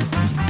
Thank you.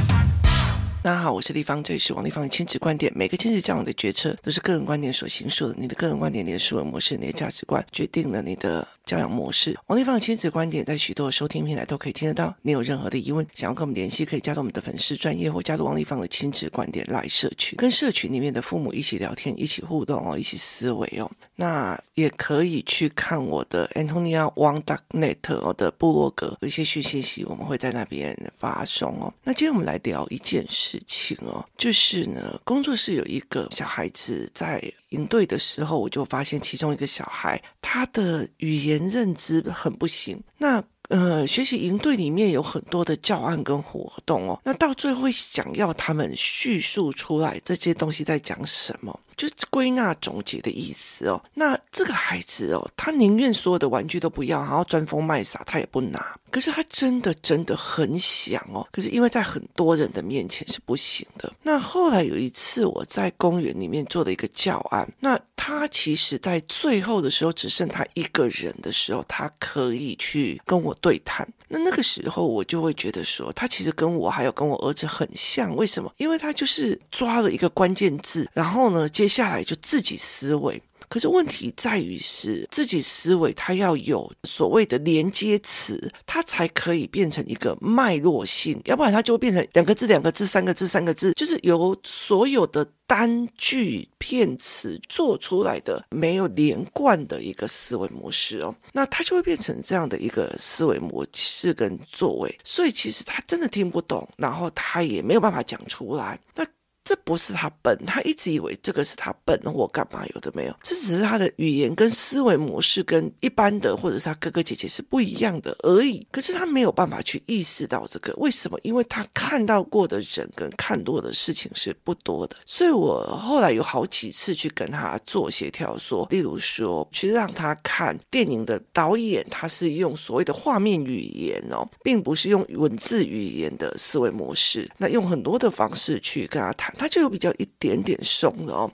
大家好，我是丽芳，这里是王丽芳的亲子观点。每个亲子教养的决策都是个人观点所形塑的。你的个人观点、你的思维模式、你的价值观，决定了你的教养模式。王丽芳的亲子观点在许多收听平台都可以听得到。你有任何的疑问，想要跟我们联系，可以加入我们的粉丝专业或加入王丽芳的亲子观点 LINE 社群，跟社群里面的父母一起聊天、一起互动哦，一起思维哦。那也可以去看我的 Antonia Wang dot net 的部落格，有一些讯息我们会在那边发送哦。那今天我们来聊一件事。事情哦，就是呢，工作室有一个小孩子在营队的时候，我就发现其中一个小孩他的语言认知很不行。那呃，学习营队里面有很多的教案跟活动哦，那到最后想要他们叙述出来这些东西在讲什么。就是归纳总结的意思哦。那这个孩子哦，他宁愿所有的玩具都不要，然后装疯卖傻，他也不拿。可是他真的真的很想哦。可是因为在很多人的面前是不行的。那后来有一次我在公园里面做了一个教案，那他其实在最后的时候只剩他一个人的时候，他可以去跟我对谈。那那个时候我就会觉得说，他其实跟我还有跟我儿子很像。为什么？因为他就是抓了一个关键字，然后呢接。下来就自己思维，可是问题在于是自己思维，它要有所谓的连接词，它才可以变成一个脉络性，要不然它就会变成两个字、两个字、三个字、三个字，就是由所有的单句片词做出来的没有连贯的一个思维模式哦，那它就会变成这样的一个思维模式跟作为，所以其实他真的听不懂，然后他也没有办法讲出来，那。这不是他笨，他一直以为这个是他笨或干嘛，有的没有，这只是他的语言跟思维模式跟一般的或者是他哥哥姐姐是不一样的而已。可是他没有办法去意识到这个，为什么？因为他看到过的人跟看多的事情是不多的。所以我后来有好几次去跟他做协调，说，例如说去让他看电影的导演，他是用所谓的画面语言哦，并不是用文字语言的思维模式，那用很多的方式去跟他谈。他就有比较一点点松了哦。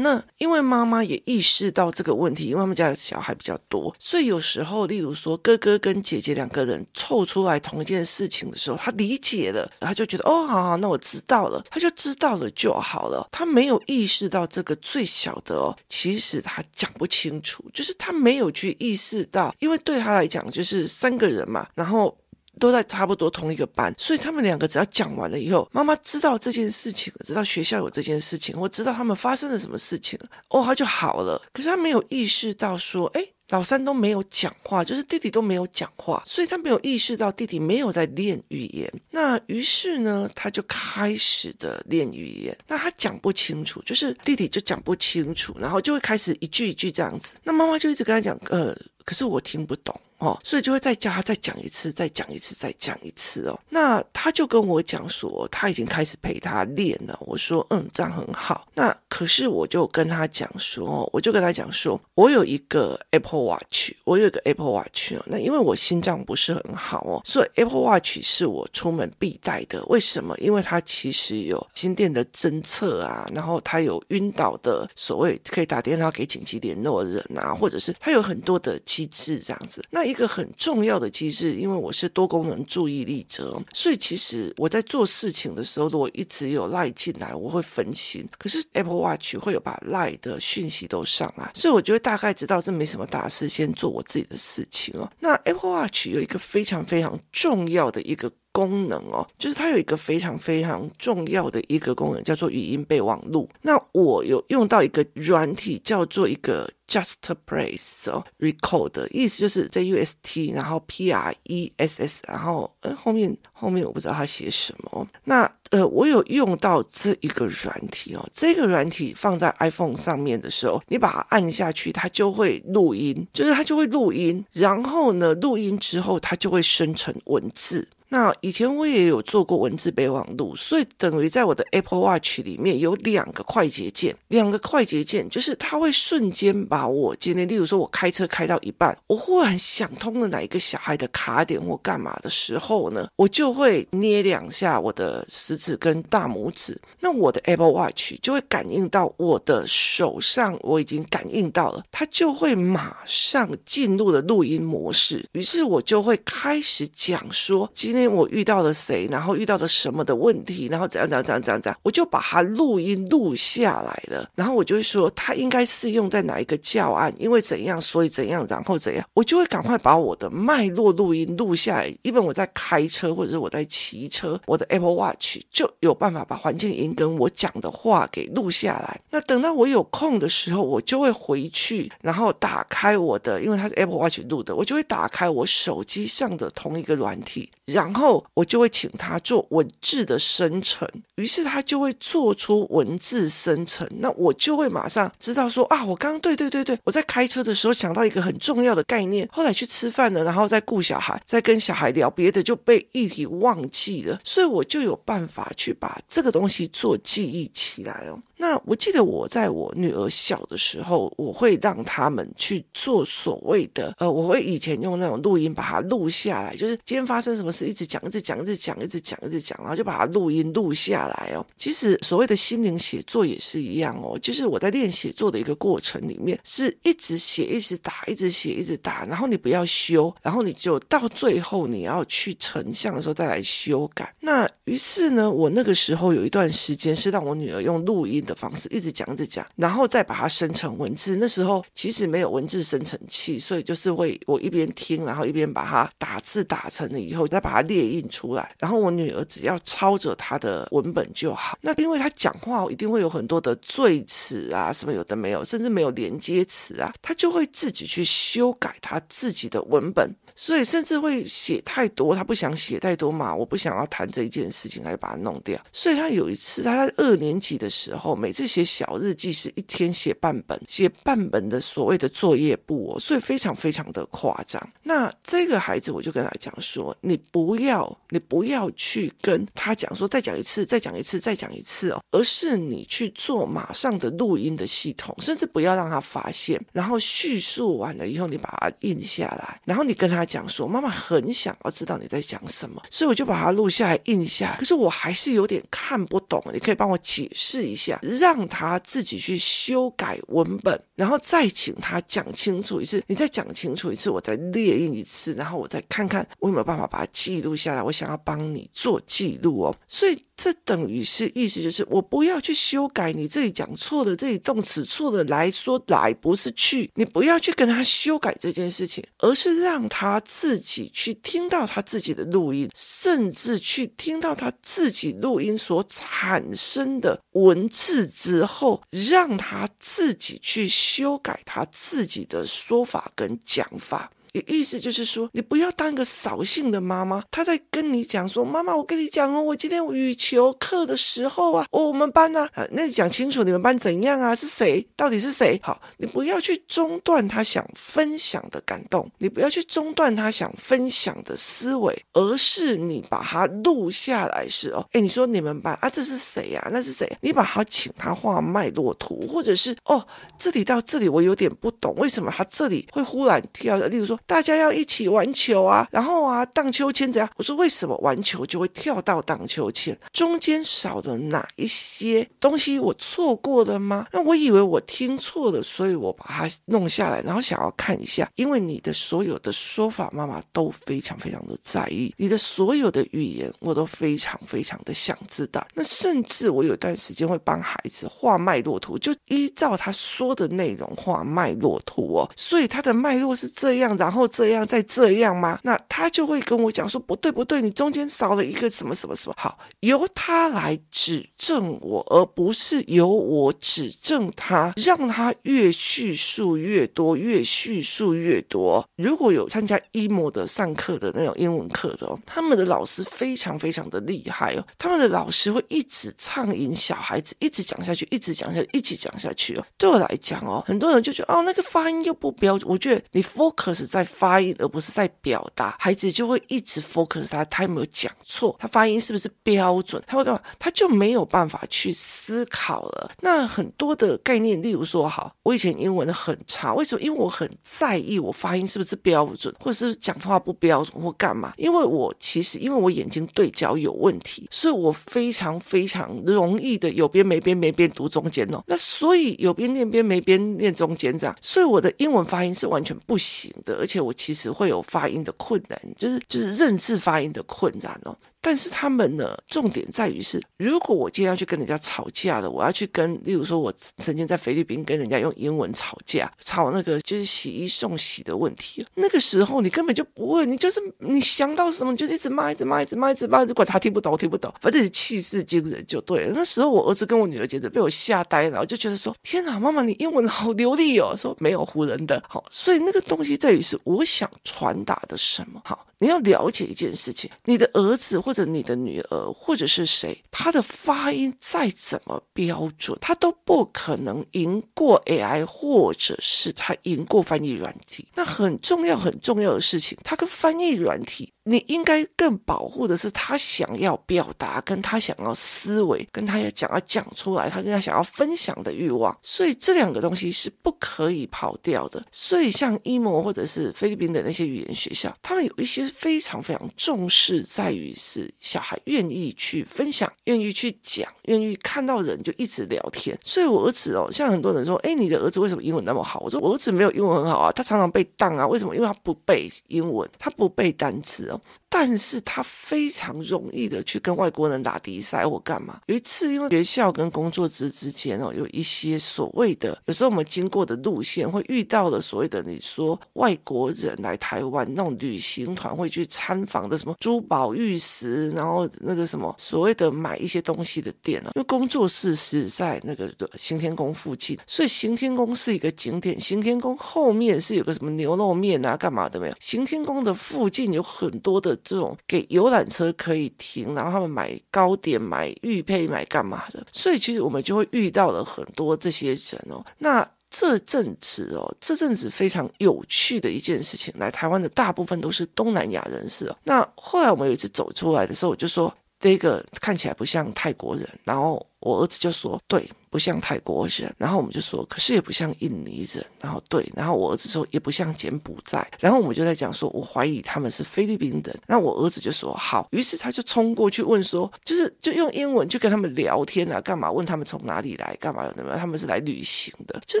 那因为妈妈也意识到这个问题，因为他们家小孩比较多，所以有时候，例如说哥哥跟姐姐两个人凑出来同一件事情的时候，他理解了，他就觉得哦，好好，那我知道了，他就知道了就好了。他没有意识到这个最小的哦，其实他讲不清楚，就是他没有去意识到，因为对他来讲就是三个人嘛，然后。都在差不多同一个班，所以他们两个只要讲完了以后，妈妈知道这件事情，知道学校有这件事情，或知道他们发生了什么事情，哦，他就好了。可是他没有意识到说，哎，老三都没有讲话，就是弟弟都没有讲话，所以他没有意识到弟弟没有在练语言。那于是呢，他就开始的练语言。那他讲不清楚，就是弟弟就讲不清楚，然后就会开始一句一句这样子。那妈妈就一直跟他讲，呃，可是我听不懂。哦，所以就会再叫他再讲一次，再讲一次，再讲一次哦。那他就跟我讲说，他已经开始陪他练了。我说，嗯，这样很好。那可是我就跟他讲说，我就跟他讲说，我有一个 Apple Watch，我有一个 Apple Watch 哦。那因为我心脏不是很好哦，所以 Apple Watch 是我出门必带的。为什么？因为它其实有心电的侦测啊，然后它有晕倒的所谓可以打电话给紧急联络人啊，或者是它有很多的机制这样子。那一个很重要的机制，因为我是多功能注意力者，所以其实我在做事情的时候，如果一直有赖进来，我会分心。可是 Apple Watch 会有把赖的讯息都上来，所以我就会大概知道这没什么大事，先做我自己的事情哦。那 Apple Watch 有一个非常非常重要的一个功能哦，就是它有一个非常非常重要的一个功能，叫做语音备忘录。那我有用到一个软体，叫做一个。Just press 哦，record 意思就是在 U S T，然后 P R E S S，然后呃后面后面我不知道它写什么。那呃我有用到这一个软体哦，这个软体放在 iPhone 上面的时候，你把它按下去，它就会录音，就是它就会录音，然后呢录音之后它就会生成文字。那以前我也有做过文字备忘录，所以等于在我的 Apple Watch 里面有两个快捷键，两个快捷键就是它会瞬间把我今天，例如说我开车开到一半，我忽然想通了哪一个小孩的卡点或干嘛的时候呢，我就会捏两下我的食指跟大拇指，那我的 Apple Watch 就会感应到我的手上我已经感应到了，它就会马上进入了录音模式，于是我就会开始讲说今天天我遇到了谁，然后遇到了什么的问题，然后怎样怎样怎样怎样怎样，我就把它录音录下来了。然后我就会说，它应该适用在哪一个教案，因为怎样，所以怎样，然后怎样，我就会赶快把我的脉络录音录下来。因为我在开车或者是我在骑车，我的 Apple Watch 就有办法把环境音跟我讲的话给录下来。那等到我有空的时候，我就会回去，然后打开我的，因为它是 Apple Watch 录的，我就会打开我手机上的同一个软体，然后我就会请他做文字的生成，于是他就会做出文字生成，那我就会马上知道说啊，我刚刚对对对对，我在开车的时候想到一个很重要的概念，后来去吃饭了，然后再顾小孩，再跟小孩聊别的，就被议题忘记了，所以我就有办法去把这个东西做记忆起来哦。那我记得我在我女儿小的时候，我会让他们去做所谓的呃，我会以前用那种录音把它录下来，就是今天发生什么事，一直讲，一直讲，一直讲，一直讲，一直讲，然后就把它录音录下来哦。其实所谓的心灵写作也是一样哦，就是我在练写作的一个过程里面，是一直写，一直打，一直写，一直打，然后你不要修，然后你就到最后你要去成像的时候再来修改。那于是呢，我那个时候有一段时间是让我女儿用录音的方式一直讲一直讲，然后再把它生成文字。那时候其实没有文字生成器，所以就是会我一边听，然后一边把它打字打成了以后，再把它列印出来。然后我女儿只要抄着她的文本就好。那因为她讲话一定会有很多的赘词啊，什么有的没有，甚至没有连接词啊，她就会自己去修改她自己的文本。所以甚至会写太多，他不想写太多嘛，我不想要谈这一件事情，他就把它弄掉。所以他有一次，他在二年级的时候，每次写小日记是一天写半本，写半本的所谓的作业簿哦，所以非常非常的夸张。那这个孩子，我就跟他讲说，你不要，你不要去跟他讲说再讲一次，再讲一次，再讲一次哦，而是你去做马上的录音的系统，甚至不要让他发现，然后叙述完了以后，你把它印下来，然后你跟他。讲说，妈妈很想要知道你在讲什么，所以我就把它录下来印下。可是我还是有点看不懂，你可以帮我解释一下，让他自己去修改文本，然后再请他讲清楚一次。你再讲清楚一次，我再列印一次，然后我再看看我有没有办法把它记录下来。我想要帮你做记录哦，所以。这等于是意思就是，我不要去修改你这里讲错的，这里动词错的，来说来不是去，你不要去跟他修改这件事情，而是让他自己去听到他自己的录音，甚至去听到他自己录音所产生的文字之后，让他自己去修改他自己的说法跟讲法。也意思就是说，你不要当一个扫兴的妈妈。她在跟你讲说：“妈妈，我跟你讲哦，我今天羽球课的时候啊，我们班呢、啊，那你讲清楚你们班怎样啊？是谁？到底是谁？好，你不要去中断他想分享的感动，你不要去中断他想分享的思维，而是你把它录下来是哦，哎，你说你们班啊，这是谁呀、啊？那是谁？你把他请他画脉络图，或者是哦，这里到这里我有点不懂，为什么他这里会忽然跳？例如说。大家要一起玩球啊，然后啊，荡秋千怎样？我说为什么玩球就会跳到荡秋千？中间少了哪一些东西？我错过了吗？那我以为我听错了，所以我把它弄下来，然后想要看一下。因为你的所有的说法，妈妈都非常非常的在意，你的所有的语言，我都非常非常的想知道。那甚至我有段时间会帮孩子画脉络图，就依照他说的内容画脉络图哦。所以他的脉络是这样，的。然后这样再这样吗？那他就会跟我讲说，不对不对，你中间少了一个什么什么什么。好，由他来指正我，而不是由我指正他，让他越叙述越多，越叙述越多。如果有参加 emo 的上课的那种英文课的哦，他们的老师非常非常的厉害哦，他们的老师会一直畅饮小孩子，一直讲下去，一直讲下去，一直讲下去哦。对我来讲哦，很多人就觉得哦，那个发音又不标准。我觉得你 focus 在。在发音，而不是在表达，孩子就会一直 focus 他，他有没有讲错？他发音是不是标准？他会干嘛？他就没有办法去思考了。那很多的概念，例如说，好，我以前英文很差，为什么？因为我很在意我发音是不是标准，或者是讲话不标准，或干嘛？因为我其实因为我眼睛对焦有问题，所以我非常非常容易的有边没边没边读中间哦。那所以有边念边没边念中间这样，所以我的英文发音是完全不行的。且我其实会有发音的困难，就是就是认字发音的困难哦。但是他们呢，重点在于是，如果我今天要去跟人家吵架了，我要去跟，例如说，我曾经在菲律宾跟人家用英文吵架，吵那个就是洗衣送洗的问题，那个时候你根本就不会，你就是你想到什么，你就一直骂，一直骂，一直骂，一直骂，不管他听不懂，听不懂，反正你气势惊人就对了。那时候我儿子跟我女儿简直被我吓呆了，我就觉得说，天哪，妈妈你英文好流利哦，说没有唬人的，好，所以那个东西在于是我想传达的什么，好。你要了解一件事情，你的儿子或者你的女儿或者是谁，他的发音再怎么标准，他都不可能赢过 AI，或者是他赢过翻译软体。那很重要很重要的事情，他跟翻译软体。你应该更保护的是他想要表达，跟他想要思维，跟他要讲要讲出来，他跟他想要分享的欲望，所以这两个东西是不可以跑掉的。所以像一模或者是菲律宾的那些语言学校，他们有一些非常非常重视，在于小孩愿意去分享，愿意去讲，愿意看到人就一直聊天。所以我儿子哦，像很多人说，哎，你的儿子为什么英文那么好？我说我儿子没有英文很好啊，他常常被当啊。为什么？因为他不背英文，他不背单词哦。但是他非常容易的去跟外国人打比赛或干嘛。有一次，因为学校跟工作之之间哦，有一些所谓的，有时候我们经过的路线会遇到了所谓的，你说外国人来台湾那种旅行团会去参访的什么珠宝玉石，然后那个什么所谓的买一些东西的店呢，因为工作室是在那个行天宫附近，所以行天宫是一个景点。行天宫后面是有个什么牛肉面啊，干嘛的没有？行天宫的附近有很多的。这种给游览车可以停，然后他们买糕点、买玉佩、买干嘛的，所以其实我们就会遇到了很多这些人哦。那这阵子哦，这阵子非常有趣的一件事情，来台湾的大部分都是东南亚人士哦。那后来我们有一次走出来的时候，我就说这个看起来不像泰国人，然后我儿子就说对。不像泰国人，然后我们就说，可是也不像印尼人，然后对，然后我儿子说也不像柬埔寨，然后我们就在讲说，我怀疑他们是菲律宾人，那我儿子就说好，于是他就冲过去问说，就是就用英文去跟他们聊天啊，干嘛？问他们从哪里来，干嘛？有没有？他们是来旅行的，就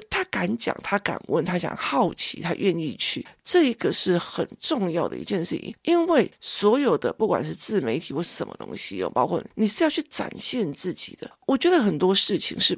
是他敢讲，他敢问，他想好奇，他愿意去，这一个是很重要的一件事情，因为所有的不管是自媒体或什么东西哦，包括你是要去展现自己的，我觉得很多事情是。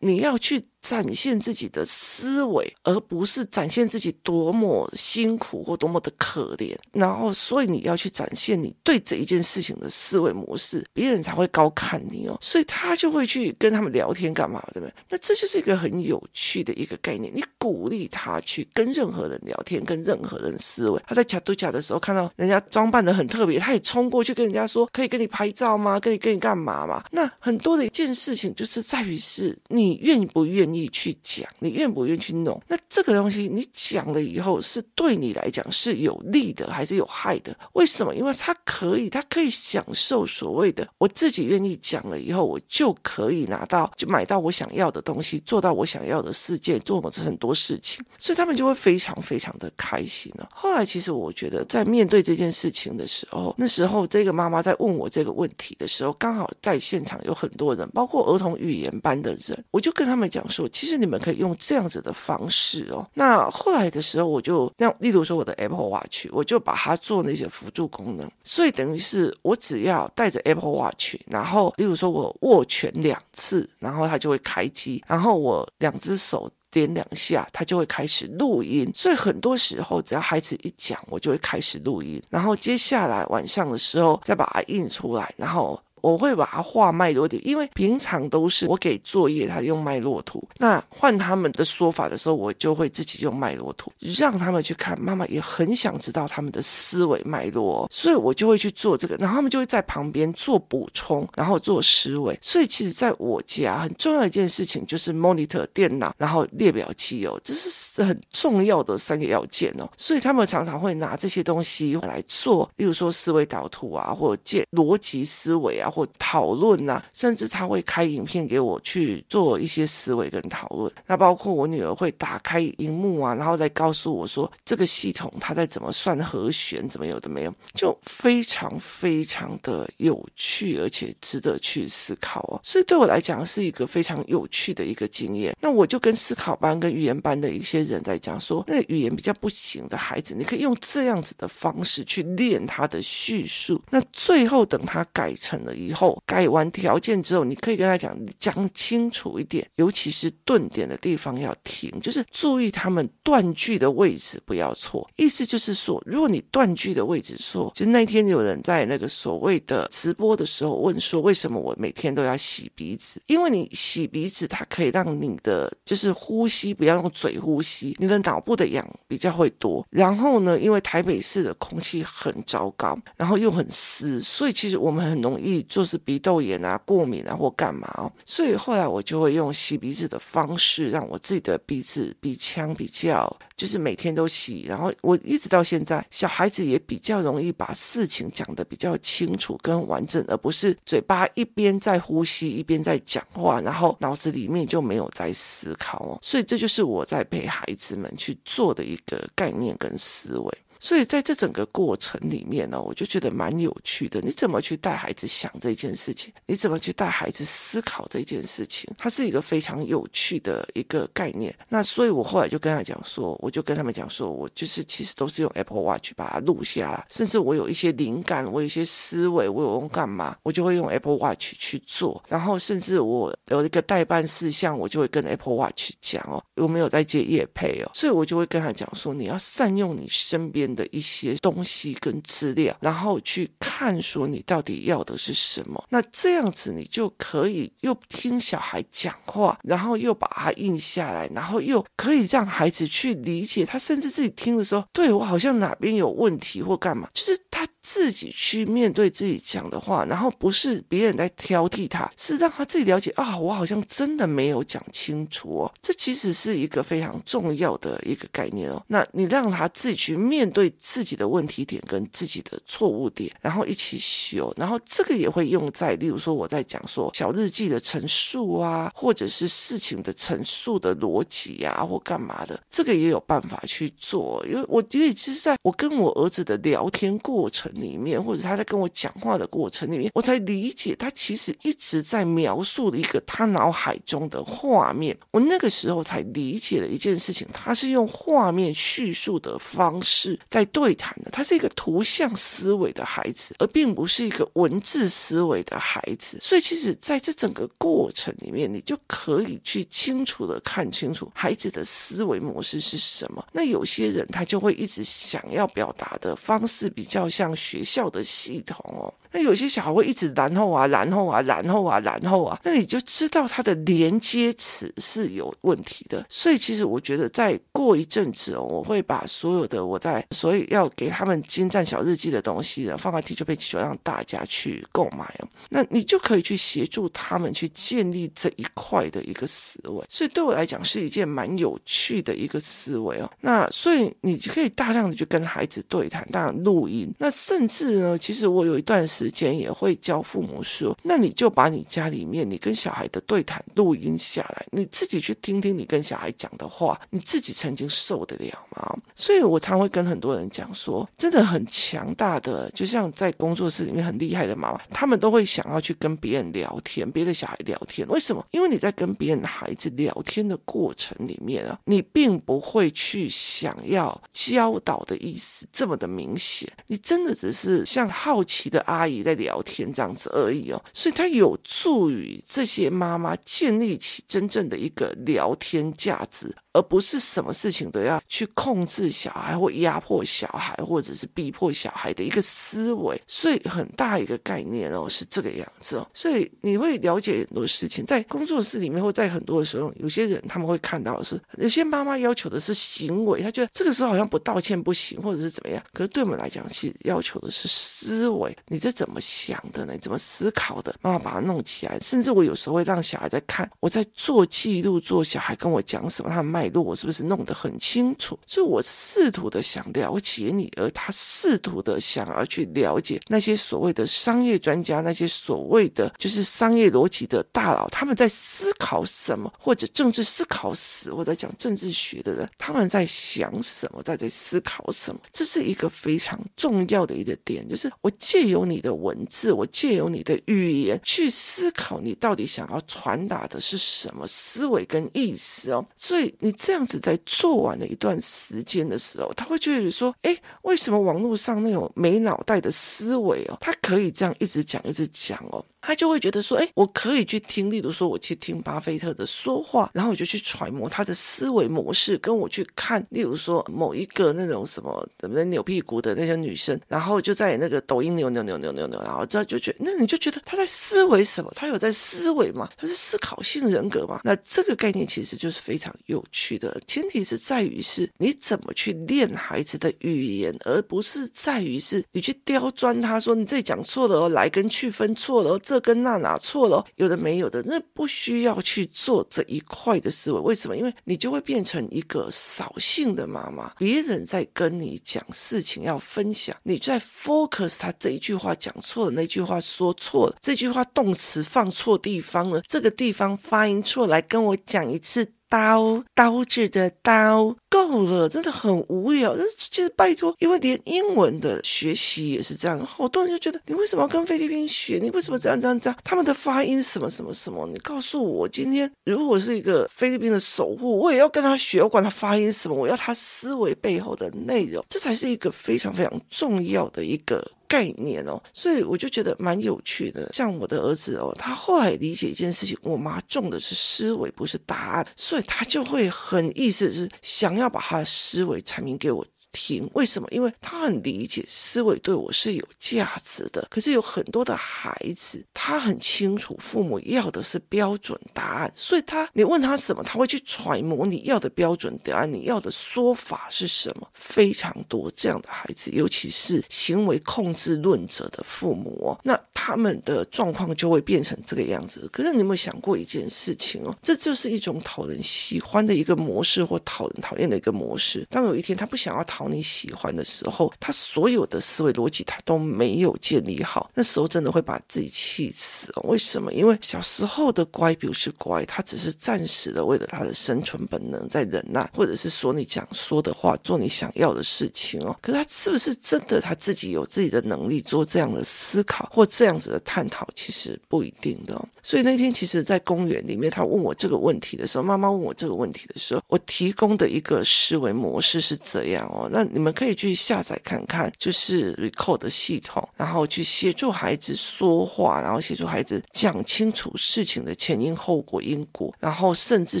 你要去。展现自己的思维，而不是展现自己多么辛苦或多么的可怜。然后，所以你要去展现你对这一件事情的思维模式，别人才会高看你哦。所以他就会去跟他们聊天干嘛，对不对？那这就是一个很有趣的一个概念。你鼓励他去跟任何人聊天，跟任何人思维。他在卡都卡的时候看到人家装扮的很特别，他也冲过去跟人家说：“可以跟你拍照吗？可以跟你干嘛吗？”那很多的一件事情就是在于是你愿不愿意。去讲，你愿不愿意去弄？那这个东西你讲了以后，是对你来讲是有利的还是有害的？为什么？因为他可以，他可以享受所谓的我自己愿意讲了以后，我就可以拿到，就买到我想要的东西，做到我想要的世界，做很多事情，所以他们就会非常非常的开心了。后来，其实我觉得在面对这件事情的时候，那时候这个妈妈在问我这个问题的时候，刚好在现场有很多人，包括儿童语言班的人，我我就跟他们讲说。其实你们可以用这样子的方式哦。那后来的时候，我就那例如说我的 Apple Watch，我就把它做那些辅助功能。所以等于是我只要带着 Apple Watch，然后例如说我握拳两次，然后它就会开机，然后我两只手点两下，它就会开始录音。所以很多时候，只要孩子一讲，我就会开始录音。然后接下来晚上的时候再把它印出来，然后。我会把它画脉络图，因为平常都是我给作业，他用脉络图。那换他们的说法的时候，我就会自己用脉络图，让他们去看。妈妈也很想知道他们的思维脉络，哦所以我就会去做这个，然后他们就会在旁边做补充，然后做思维。所以其实在我家很重要一件事情就是 monitor 电脑，然后列表机哦，这是很重要的三个要件哦。所以他们常常会拿这些东西来做，例如说思维导图啊，或者建逻辑思维啊。或讨论啊，甚至他会开影片给我去做一些思维跟讨论。那包括我女儿会打开荧幕啊，然后来告诉我说这个系统它在怎么算和弦，怎么有的没有，就非常非常的有趣，而且值得去思考哦。所以对我来讲是一个非常有趣的一个经验。那我就跟思考班跟语言班的一些人在讲说，那语言比较不行的孩子，你可以用这样子的方式去练他的叙述。那最后等他改成了以后，改完条件之后，你可以跟他讲讲清楚一点，尤其是顿点的地方要停，就是注意他们断句的位置不要错。意思就是说，如果你断句的位置错，就那天有人在那个所谓的直播的时候问说，为什么我每天都要洗鼻子？因为你洗鼻子，它可以让你的就是呼吸不要用嘴呼吸，你的脑部的氧比较会多。然后呢，因为台北市的空气很糟糕，然后又很湿，所以其实我们很容易就是鼻窦炎啊、过敏啊或干嘛哦。所以后来我就会用洗鼻子的方式，让我自己的鼻子鼻腔比较就是每天都洗。然后我一直到现在，小孩子也比较容易把事情讲得比较清楚跟完整，而不是嘴巴一边在呼吸一边在讲话，然后脑子里面就没有在思考哦。所以这就是我在陪孩子们去做的一个概念跟思维。所以在这整个过程里面呢，我就觉得蛮有趣的。你怎么去带孩子想这件事情？你怎么去带孩子思考这件事情？它是一个非常有趣的一个概念。那所以我后来就跟他讲说，我就跟他们讲说，我就是其实都是用 Apple Watch 把它录下来，甚至我有一些灵感，我有一些思维，我有用干嘛，我就会用 Apple Watch 去做。然后甚至我有一个代办事项，我就会跟 Apple Watch 讲哦，我没有在接业配哦，所以我就会跟他讲说，你要善用你身边的一些东西跟资料，然后去看说你到底要的是什么。那这样子你就可以又听小孩讲话，然后又把它印下来，然后又可以让孩子去理解。他甚至自己听的时候，对，我好像哪边有问题或干嘛，就是他。自己去面对自己讲的话，然后不是别人在挑剔他，是让他自己了解啊，我好像真的没有讲清楚哦。这其实是一个非常重要的一个概念哦。那你让他自己去面对自己的问题点跟自己的错误点，然后一起修，然后这个也会用在，例如说我在讲说小日记的陈述啊，或者是事情的陈述的逻辑啊，或干嘛的，这个也有办法去做。因为我觉得其实在我跟我儿子的聊天过程。里面，或者他在跟我讲话的过程里面，我才理解他其实一直在描述的一个他脑海中的画面。我那个时候才理解了一件事情，他是用画面叙述的方式在对谈的。他是一个图像思维的孩子，而并不是一个文字思维的孩子。所以，其实在这整个过程里面，你就可以去清楚的看清楚孩子的思维模式是什么。那有些人他就会一直想要表达的方式比较像。学校的系统哦。那有些小孩会一直然后啊，然后啊，然后啊，然后啊，那你就知道他的连接词是有问题的。所以其实我觉得再过一阵子哦，我会把所有的我在所以要给他们精湛小日记的东西呢放在 Teacher Page，就让大家去购买哦。那你就可以去协助他们去建立这一块的一个思维。所以对我来讲是一件蛮有趣的一个思维哦。那所以你可以大量的去跟孩子对谈，当然录音。那甚至呢，其实我有一段时。时间也会教父母说，那你就把你家里面你跟小孩的对谈录音下来，你自己去听听你跟小孩讲的话，你自己曾经受得了吗？所以我常会跟很多人讲说，真的很强大的，就像在工作室里面很厉害的妈妈，他们都会想要去跟别人聊天，别的小孩聊天。为什么？因为你在跟别人的孩子聊天的过程里面啊，你并不会去想要教导的意思这么的明显，你真的只是像好奇的阿姨。在聊天这样子而已哦，所以它有助于这些妈妈建立起真正的一个聊天价值。而不是什么事情都要去控制小孩或压迫小孩，或者是逼迫小孩的一个思维，所以很大一个概念哦，是这个样子哦。所以你会了解很多事情，在工作室里面或在很多的时候，有些人他们会看到的是，有些妈妈要求的是行为，他觉得这个时候好像不道歉不行，或者是怎么样。可是对我们来讲，其实要求的是思维，你这怎么想的呢？你怎么思考的？妈妈把它弄起来。甚至我有时候会让小孩在看，我在做记录，做小孩跟我讲什么，他们脉络，我是不是弄得很清楚？所以我试图的想了解你，而他试图的想要去了解那些所谓的商业专家，那些所谓的就是商业逻辑的大佬，他们在思考什么，或者政治思考史，或者讲政治学的人，他们在想什么，在在思考什么？这是一个非常重要的一个点，就是我借由你的文字，我借由你的语言去思考，你到底想要传达的是什么思维跟意思哦。所以你你这样子在做完了一段时间的时候，他会觉得说：哎，为什么网络上那种没脑袋的思维哦，他可以这样一直讲一直讲哦？他就会觉得说，哎，我可以去听，例如说，我去听巴菲特的说话，然后我就去揣摩他的思维模式，跟我去看，例如说某一个那种什么怎么的扭屁股的那些女生，然后就在那个抖音扭扭扭扭扭扭，然后这就觉得，那你就觉得他在思维什么？他有在思维吗？他是思考性人格吗？那这个概念其实就是非常有趣的，前提是在于是你怎么去练孩子的语言，而不是在于是你去刁钻他说你这讲错了哦，来跟去分错了哦。这跟那哪错了？有的没有的，那不需要去做这一块的思维。为什么？因为你就会变成一个扫兴的妈妈。别人在跟你讲事情要分享，你在 focus 他这一句话讲错了，那句话说错了，这句话动词放错地方了，这个地方发音错，来跟我讲一次。刀刀子的刀够了，真的很无聊。这其实拜托，因为连英文的学习也是这样，好多人就觉得你为什么要跟菲律宾学？你为什么这样这样这样？他们的发音什么什么什么？你告诉我，今天如果是一个菲律宾的守护，我也要跟他学，我管他发音什么，我要他思维背后的内容，这才是一个非常非常重要的一个。概念哦，所以我就觉得蛮有趣的。像我的儿子哦，他后来理解一件事情，我妈中的是思维，不是答案，所以他就会很意思是想要把他的思维阐明给我。停，为什么？因为他很理解思维对我是有价值的。可是有很多的孩子，他很清楚父母要的是标准答案，所以他你问他什么，他会去揣摩你要的标准答案，你要的说法是什么。非常多这样的孩子，尤其是行为控制论者的父母哦，那他们的状况就会变成这个样子。可是你有没有想过一件事情哦？这就是一种讨人喜欢的一个模式，或讨人讨厌的一个模式。当有一天他不想要讨。你喜欢的时候，他所有的思维逻辑他都没有建立好，那时候真的会把自己气死哦。为什么？因为小时候的乖不是乖，他只是暂时的为了他的生存本能在忍耐，或者是说你讲说的话，做你想要的事情哦。可是他是不是真的他自己有自己的能力做这样的思考或这样子的探讨？其实不一定的哦。所以那天其实，在公园里面，他问我这个问题的时候，妈妈问我这个问题的时候，我提供的一个思维模式是这样哦。那你们可以去下载看看，就是 Recode 的系统，然后去协助孩子说话，然后协助孩子讲清楚事情的前因后果、因果，然后甚至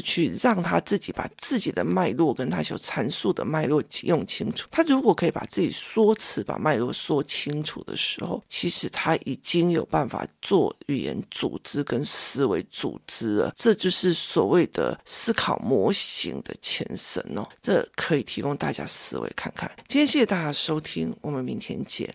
去让他自己把自己的脉络跟他所阐述的脉络用清楚。他如果可以把自己说辞、把脉络说清楚的时候，其实他已经有办法做语言组织跟思维组织了。这就是所谓的思考模型的前身哦。这可以提供大家思维看看。今天谢谢大家收听，我们明天见。